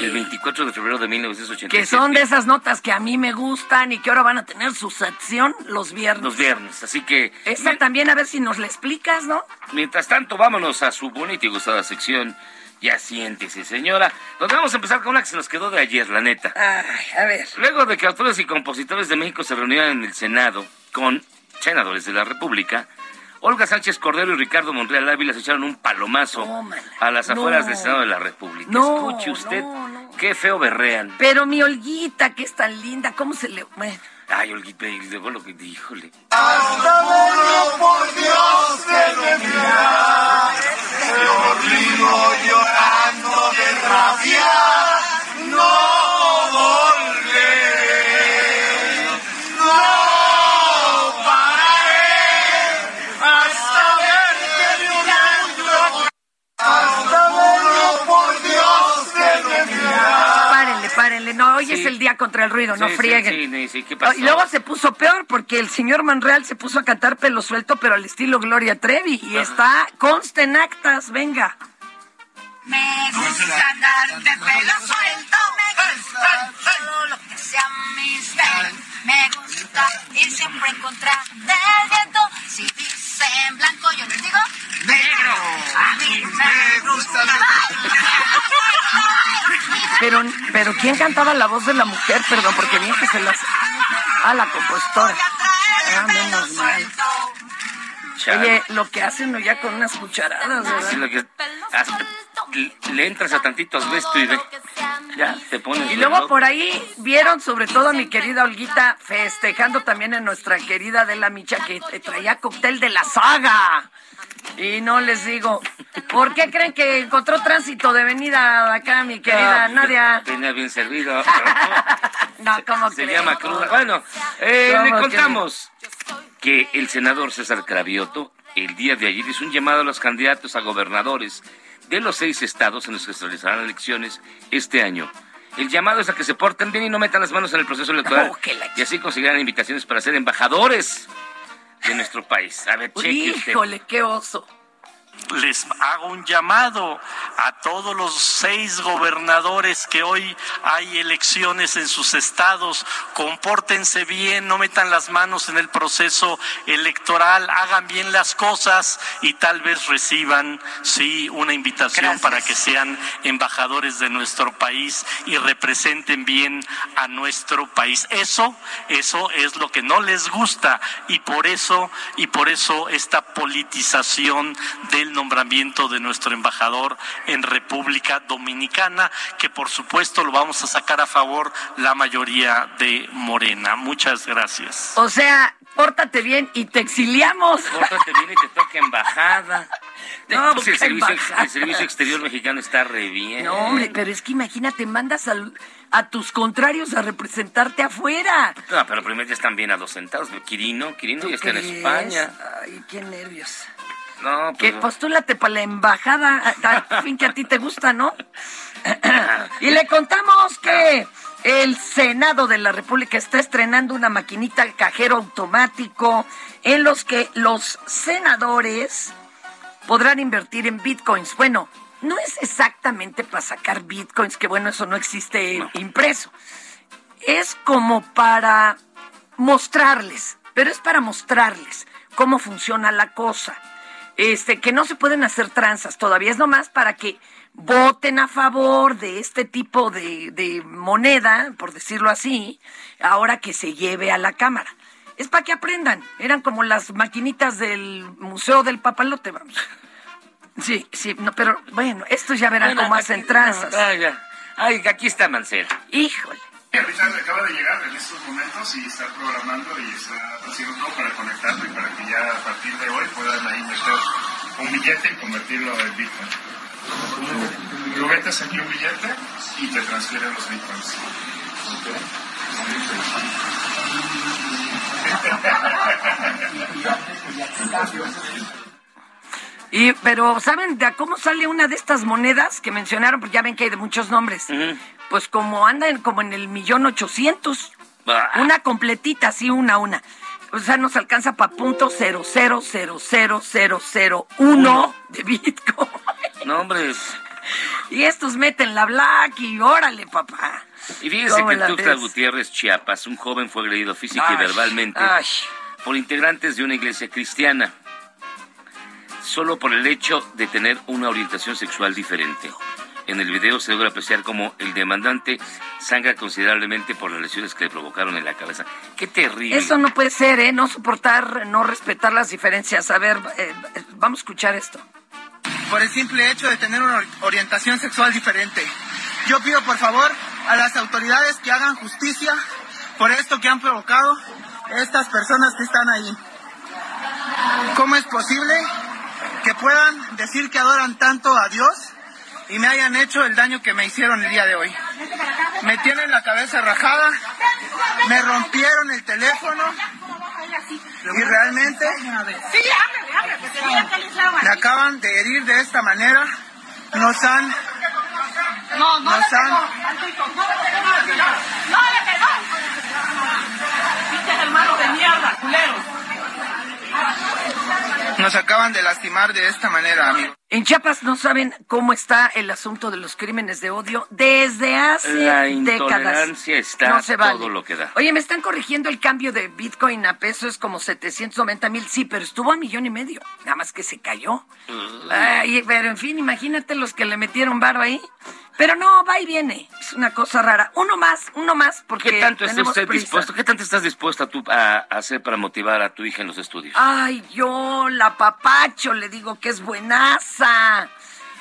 el 24 de febrero de 1987. Que son de esas notas que a mí me gustan y que ahora van a tener su sección los viernes. Los viernes, así que... Esta también, a ver si nos la explicas, ¿no? Mientras tanto, vámonos a su bonita y gustada sección. Ya siéntese, señora. Donde vamos a empezar con una que se nos quedó de ayer, la neta. Ay, a ver. Luego de que autores y compositores de México se reunieran en el Senado con senadores de la República, Olga Sánchez Cordero y Ricardo Monreal Ávila se echaron un palomazo a las afueras No. del Senado de la República. No, Escuche usted, qué feo berrean. Pero mi Olguita, que es tan linda, ¿cómo se le...? Bueno. Ay, Olguita, y luego lo que híjole. Hasta bueno por Dios que me mira, llorando de rabia, no día contra el ruido, no Sí, sí, frieguen. sí, sí, ¿qué pasó? Y luego se puso peor porque el señor Manreal se puso a cantar pelo suelto, pero al estilo Gloria Trevi. Y está, consta en actas, venga. Me gusta andar de pelo suelto, me gusta todo lo que sea mister. Me gusta ir siempre en contra del Pero, ¿quién cantaba la voz de la mujer? Perdón, porque bien que se las... Ah, la compositora. Ah, menos mal. Oye, lo que hacen ¿no? ya con unas cucharadas, ¿verdad? Sí, lo que- hasta le- entras a tantitos vesto y ve. Ya, te pones. Y luego por ahí vieron sobre todo a mi querida Olguita festejando también a nuestra querida Adela Micha que traía cóctel de la saga. Y no les digo, ¿por qué creen que encontró tránsito de venida acá mi querida Ah, Nadia? Venía bien servido. No, ¿cómo Se creen? llama cruda. Bueno, eh, ¿Cómo le contamos que el senador César Cravioto el día de ayer hizo un llamado a los candidatos a gobernadores de los seis estados en los que se realizarán elecciones este año. El llamado es a que se porten bien y no metan las manos en el proceso electoral Oh, y así conseguirán invitaciones para ser embajadores de nuestro país. A ver, cheque. Híjole, qué oso. Les hago un llamado a todos los seis gobernadores que hoy hay elecciones en sus estados. Compórtense bien, no metan las manos en el proceso electoral, hagan bien las cosas y tal vez reciban, sí, una invitación para que sean embajadores de nuestro país y representen bien a nuestro país. Eso, eso es lo que no les gusta y por eso, y por eso esta politización del nombramiento de nuestro embajador en República Dominicana, que por supuesto lo vamos a sacar a favor la mayoría de Morena. Muchas gracias. O sea, pórtate bien y te exiliamos. Pórtate bien y te toca embajada. No, pues el servicio, embajada. el servicio exterior mexicano está re bien. No, hombre, pero es que imagínate, mandas al- a tus contrarios a representarte afuera. No, pero primero ya están bien adosentados. Quirino, Quirino ya está en. España. Ay, qué nervios. No, Que pues, postúlate para la embajada, al fin que a ti te gusta, ¿no? y le contamos que el Senado de la República está estrenando una maquinita cajero automático en los que los senadores podrán invertir en bitcoins. Bueno, no es exactamente para sacar bitcoins, que bueno, eso no existe impreso. Es como para mostrarles, pero es para mostrarles cómo funciona la cosa. Este, que no se pueden hacer tranzas todavía, es nomás para que voten a favor de este tipo de, de moneda, por decirlo así, ahora que se lleve a la Cámara. Es para que aprendan. Eran como las maquinitas del Museo del Papalote, vamos. Sí, sí, no, pero bueno, estos ya verán Bueno, cómo hacen tranzas. Ay, ya. Ay, aquí está Mancera. Híjole. Richard acaba de llegar en estos momentos y está programando y está haciendo todo para conectarlo y para que ya a partir de hoy puedan ahí meter un billete y convertirlo en Bitcoin. Lo metes aquí un billete y te transfieren los Bitcoins. Y, pero, ¿saben de a cómo sale una de estas monedas que mencionaron? Pues ya ven que hay de muchos nombres. Pues como andan como en el millón ochocientos. Una completita, así una a una. O sea, nos alcanza para punto cero cero cero cero cero cero uno de Bitcoin. No, hombre. Y estos meten la black y órale, papá. Y fíjese ¿Cómo que Tuxtla? Gutiérrez, Chiapas, un joven fue agredido física y verbalmente ay. por integrantes de una iglesia cristiana, solo por el hecho de tener una orientación sexual diferente. En el video se logra apreciar como el demandante sangra considerablemente por las lesiones que le provocaron en la cabeza. ¡Qué terrible! Eso no puede ser, ¿eh? No soportar, no respetar las diferencias. A ver, eh, vamos a escuchar esto. por el simple hecho de tener una ori- orientación sexual diferente. Yo pido por favor a las autoridades que hagan justicia por esto que han provocado estas personas que están ahí. ¿Cómo es posible que puedan decir que adoran tanto a Dios y me hayan hecho el daño que me hicieron el día de hoy? Me tienen la cabeza rajada, me rompieron el teléfono y realmente me acaban de herir de esta manera, nos han, No, no nos han, pegó. No le pegó, no le pegó. No le pegó. Pinches hermanos de mierda. Nos acaban de lastimar de esta manera, amigo. En Chiapas no saben cómo está el asunto de los crímenes de odio desde hace La décadas. está no se vale. todo lo que da. Oye, me están corrigiendo el cambio de Bitcoin a peso, es como 790 mil, sí, pero estuvo a millón y medio, nada más que se cayó. Ay, pero en fin, imagínate los que le metieron varo ahí. Pero no, va y viene, es una cosa rara. Uno más, uno más, porque ¿Qué tanto está usted prisa. dispuesto? ¿Qué tanto estás dispuesta tú a hacer para motivar a tu hija en los estudios? Ay, yo la papacho, le digo que es buenaza.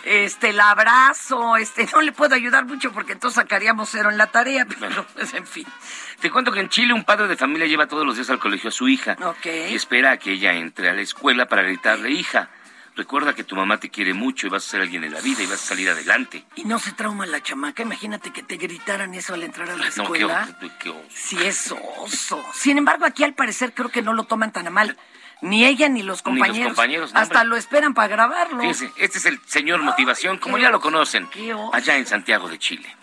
Este, la abrazo, este, no le puedo ayudar mucho porque entonces sacaríamos cero en la tarea, pero pues, en fin. Te cuento que en Chile un padre de familia lleva todos los días al colegio a su hija Ok. y espera a que ella entre a la escuela para gritarle, hija, recuerda que tu mamá te quiere mucho y vas a ser alguien en la vida y vas a salir adelante. Y no se trauma la chamaca, imagínate que te gritaran eso al entrar a la No, qué, escuela. qué- qué oso. Sí, es oso. Sin embargo, aquí al parecer creo que no lo toman tan a mal. Ni ella ni los Ni los compañeros. compañeros, no, Hasta lo esperan para grabarlo. Fíjese, este es el señor motivación, como ya lo conocen, allá en Santiago de Chile.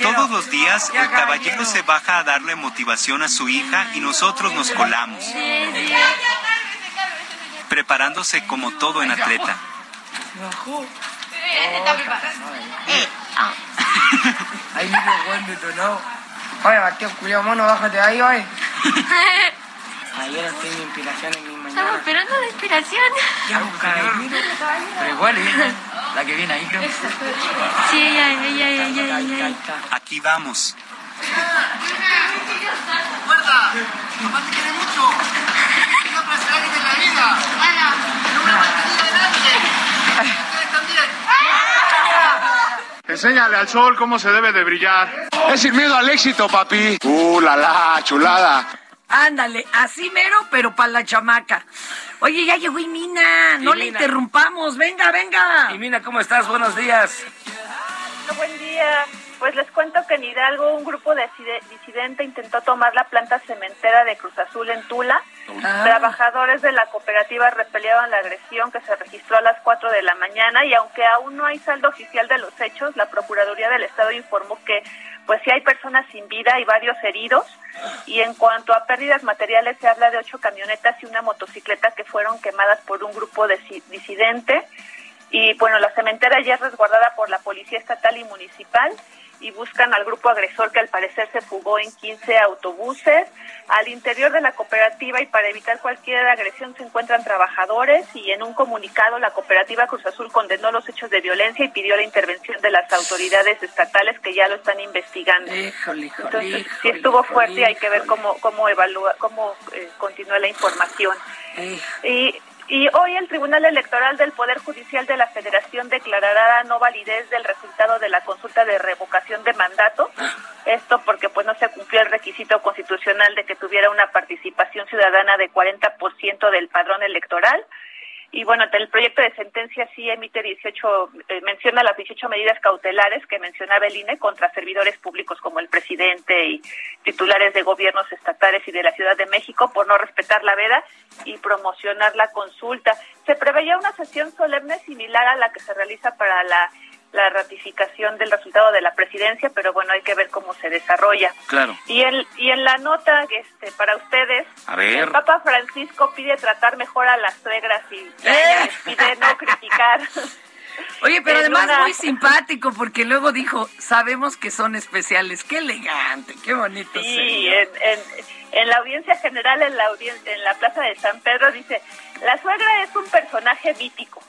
Todos los días el caballero se baja a darle motivación a su hija y nosotros nos colamos, preparándose como todo en atleta. Ahí mismo cuando detonó. Oye, Mateo, culiao mono, bájate de ahí, oye. Ayer no tengo inspiración en mi mañana. Estamos esperando la inspiración. Ya, Pero igual, ¿eh? La que viene ahí, creo. Sí, ella, ella, ella, ella. Aquí vamos. Recuerda, mamá te quiere mucho. En una de nadie. Ustedes también. Enséñale al sol cómo se debe de brillar. Es sin miedo al éxito, papi. Uh, la la, chulada. Ándale, así mero, pero para la chamaca. Oye, ya llegó Imina, no le interrumpamos, venga, venga. Y Mina, ¿cómo estás? Buenos días. Buen día. Pues les cuento que en Hidalgo un grupo de diside- disidente intentó tomar la planta cementera de Cruz Azul en Tula. Ah. Trabajadores de la cooperativa repelieron la agresión que se registró a las 4 de la mañana y aunque aún no hay saldo oficial de los hechos, la Procuraduría del Estado informó que pues sí hay personas sin vida y varios heridos. Y en cuanto a pérdidas materiales, se habla de ocho camionetas y una motocicleta que fueron quemadas por un grupo de disidente. Y bueno, la cementera ya es resguardada por la Policía Estatal y Municipal y buscan al grupo agresor que al parecer se fugó en 15 autobuses. Al interior de la cooperativa y para evitar cualquier agresión se encuentran trabajadores y en un comunicado la cooperativa Cruz Azul condenó los hechos de violencia y pidió la intervención de las autoridades estatales que ya lo están investigando. Híjole, híjole, Entonces, sí híjole, estuvo híjole, fuerte y hay que ver híjole. cómo, cómo evalúa, cómo eh, continúa la información. Y, y hoy el Tribunal Electoral del Poder Judicial de la Federación declarará no validez del resultado de la consulta de revocación de mandato. Esto porque pues no se cumplió el requisito constitucional de que tuviera una participación ciudadana de 40% del padrón electoral. Y bueno, el proyecto de sentencia sí emite 18, eh, menciona las 18 medidas cautelares que mencionaba el INE contra servidores públicos como el presidente y titulares de gobiernos estatales y de la Ciudad de México por no respetar la veda y promocionar la consulta. Se preveía una sesión solemne similar a la que se realiza para la la ratificación del resultado de la presidencia, pero bueno, hay que ver cómo se desarrolla. Claro. Y en, y en la nota este, para ustedes, A ver. el Papa Francisco pide tratar mejor a las suegras y pide no criticar. Oye, pero además una- muy simpático porque luego dijo, sabemos que son especiales. Qué elegante, qué bonito. Sí, en, en, en la audiencia general en la, audien- en la Plaza de San Pedro dice, la suegra es un personaje mítico.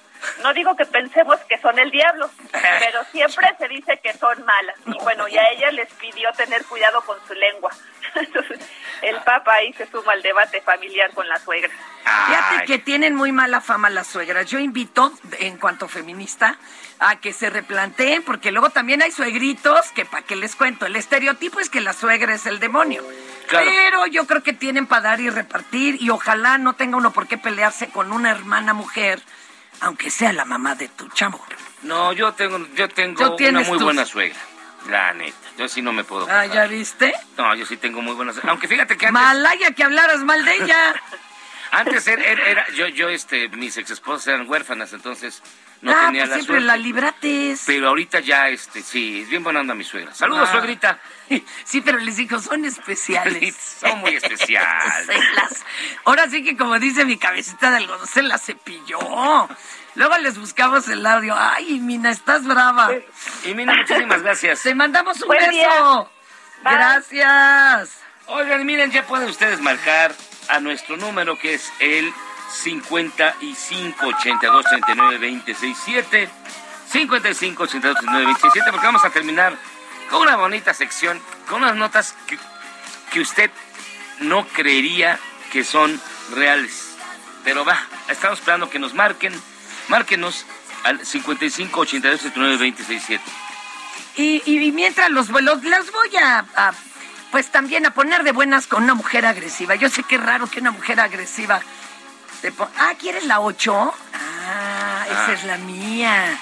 No digo que pensemos que son el diablo, pero siempre se dice que son malas. Y bueno, y a ella les pidió tener cuidado con su lengua. Entonces, el Papa ahí se suma al debate familiar con la suegra. Fíjate que tienen muy mala fama las suegras. Yo invito, en cuanto feminista, a que se replanteen, porque luego también hay suegritos que, ¿para qué les cuento? El estereotipo es que la suegra es el demonio. Claro. Pero yo creo que tienen para dar y repartir, y ojalá no tenga uno por qué pelearse con una hermana mujer, aunque sea la mamá de tu chavo. No, yo tengo, yo tengo una muy tus- buena suegra. La neta. Yo sí no me puedo. Ah. ¿ya viste? No, yo sí tengo muy buena suegra. Aunque fíjate que antes, Malaya que hablaras mal de ella. antes era, era- era- yo, yo, este, mis ex esposas eran huérfanas, entonces no ah, tenía pues la siempre suerte. la librates. Pero ahorita ya, este, sí, es bien buena onda mi suegra. Saludos, Ah. suegrita. Sí, pero les dijo, son especiales. Son muy especiales. Se las- ahora sí que como dice mi cabecita de algodón, se la cepilló. Luego les buscamos el audio. Ay, Mina, estás brava. Y Mina, muchísimas gracias. Te mandamos un Buen beso. Gracias. Oigan, miren, ya pueden ustedes marcar a nuestro número que es el 55 82 39 267 55 82 39 27 porque vamos a terminar con una bonita sección, con unas notas que, que usted no creería que son reales. Pero va, estamos esperando que nos marquen. Márquenos al 55 82 39 267. Y, y- y mientras los vuelos, las voy a, a, pues también a poner de buenas con una mujer agresiva. Yo sé que es raro que una mujer agresiva te pon- Ah, ¿quieres la 8? Ah, esa Ah. es la mía.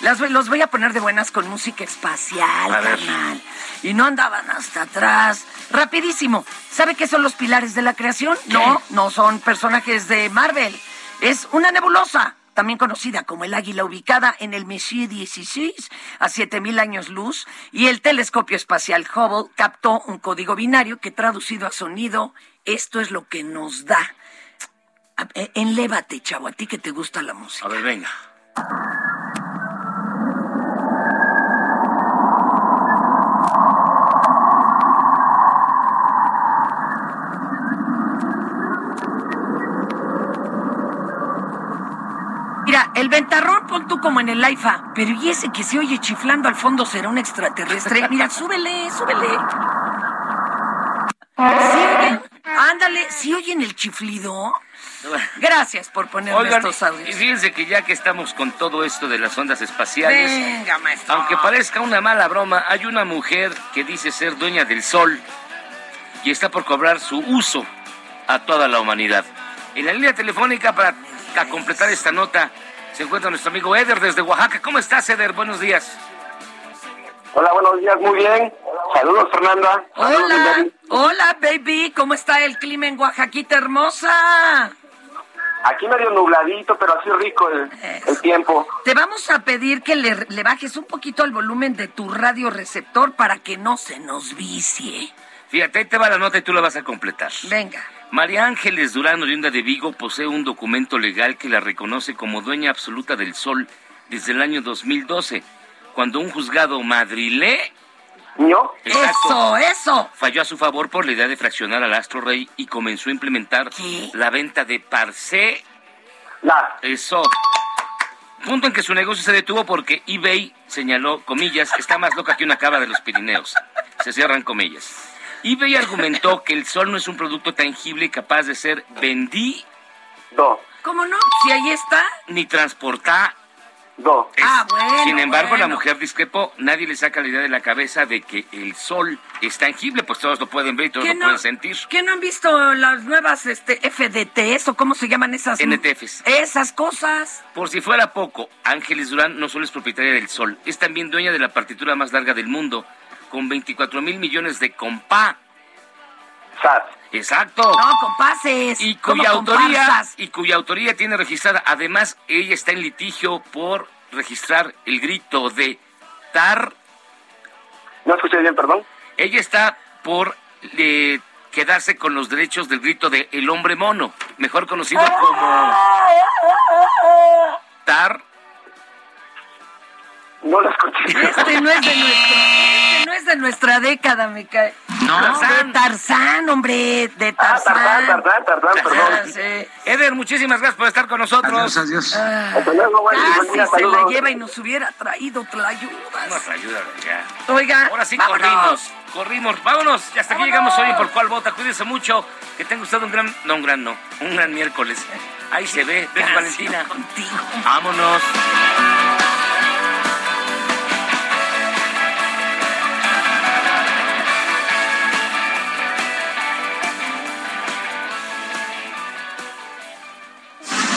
Las, voy- los voy a poner de buenas con música espacial, carnal. Y no andaban hasta atrás. Rapidísimo. ¿Sabe qué son los pilares de la creación? No, no son personajes de Marvel. Es una nebulosa, también conocida como el águila ubicada en el Messier 16 a 7000 años luz. Y el telescopio espacial Hubble captó un código binario que traducido a sonido, esto es lo que nos da. Eh, Enlévate, chavo, a ti que te gusta la música. A ver, venga. Mira, el ventarrón pon tú como en el AIFA, pero ¿y ese que se oye chiflando al fondo será un extraterrestre? Mira, súbele, súbele. ¿Sí oyen? Ándale, ¿sí oyen el chiflido? Gracias por ponerme Oigan, estos y audios. fíjense que ya que estamos con todo esto de las ondas espaciales, Venga, maestro. aunque parezca una mala broma, hay una mujer que dice ser dueña del sol y está por cobrar su uso a toda la humanidad. En la línea telefónica para completar esta nota se encuentra nuestro amigo Eder desde Oaxaca. ¿Cómo estás, Eder? Buenos días. Hola, buenos días, muy bien. Saludos, Fernanda. Saludos, Hola, David. hola, baby. ¿Cómo está el clima en Oaxaquita hermosa? Aquí medio nubladito, pero así rico el, el tiempo. Te vamos a pedir que le, le bajes un poquito el volumen de tu radio receptor para que no se nos vicie. Fíjate, ahí te va la nota y tú la vas a completar. Venga. María Ángeles Durán, oriunda de Vigo, posee un documento legal que la reconoce como dueña absoluta del sol desde el año 2012, cuando un juzgado madrilé ¿No? Eso, eso. falló a su favor por la idea de fraccionar al astro rey y comenzó a implementar la venta de parcé. La. Eso. Punto en que su negocio se detuvo porque eBay señaló, comillas, está más loca que una cava de los Pirineos. Se cierran comillas. eBay argumentó que el sol no es un producto tangible capaz de ser vendido ¿Cómo no? Si ahí está. ni transportado. Es- Ah, bueno, Sin embargo, la bueno. mujer discrepó. Nadie le saca la idea de la cabeza de que el sol es tangible, pues todos lo pueden ver y todos ¿Qué lo no? pueden sentir. ¿Qué no han visto las nuevas este, FDTs o cómo se llaman esas? NTFs. Esas cosas. Por si fuera poco, Ángeles Durán no solo es propietaria del sol, es también dueña de la partitura más larga del mundo, con 24 mil millones de compá. SAS. Exacto. No, compases. Y ¿Cómo cuya autoría comparsas? y cuya autoría tiene registrada. Además, ella está en litigio por registrar el grito de tar. No escuché bien, perdón. Ella está por eh, quedarse con los derechos del grito de el hombre mono, mejor conocido como tar. No lo escuché. Este no es de nuestro, es de nuestra década, me cae. No. de Tarzán, hombre, de Ah, Tarzán. Tarzán, Tarzán, Tarzán, Ah, perdón. sí. Eder, muchísimas gracias por estar con nosotros. Adiós, adiós. Ah, Hasta luego, buen- buen casi día, se la lleva y nos hubiera traído tlayudas. te ayuda, ya. Oiga, Ahora sí vámonos. corrimos, corrimos, vámonos. Y hasta aquí llegamos hoy por cuál vota. Cuídense mucho. Que tenga usted un gran, no un gran, no, un gran miércoles. Ahí se ve. Casi Valentina. contigo. Vámonos.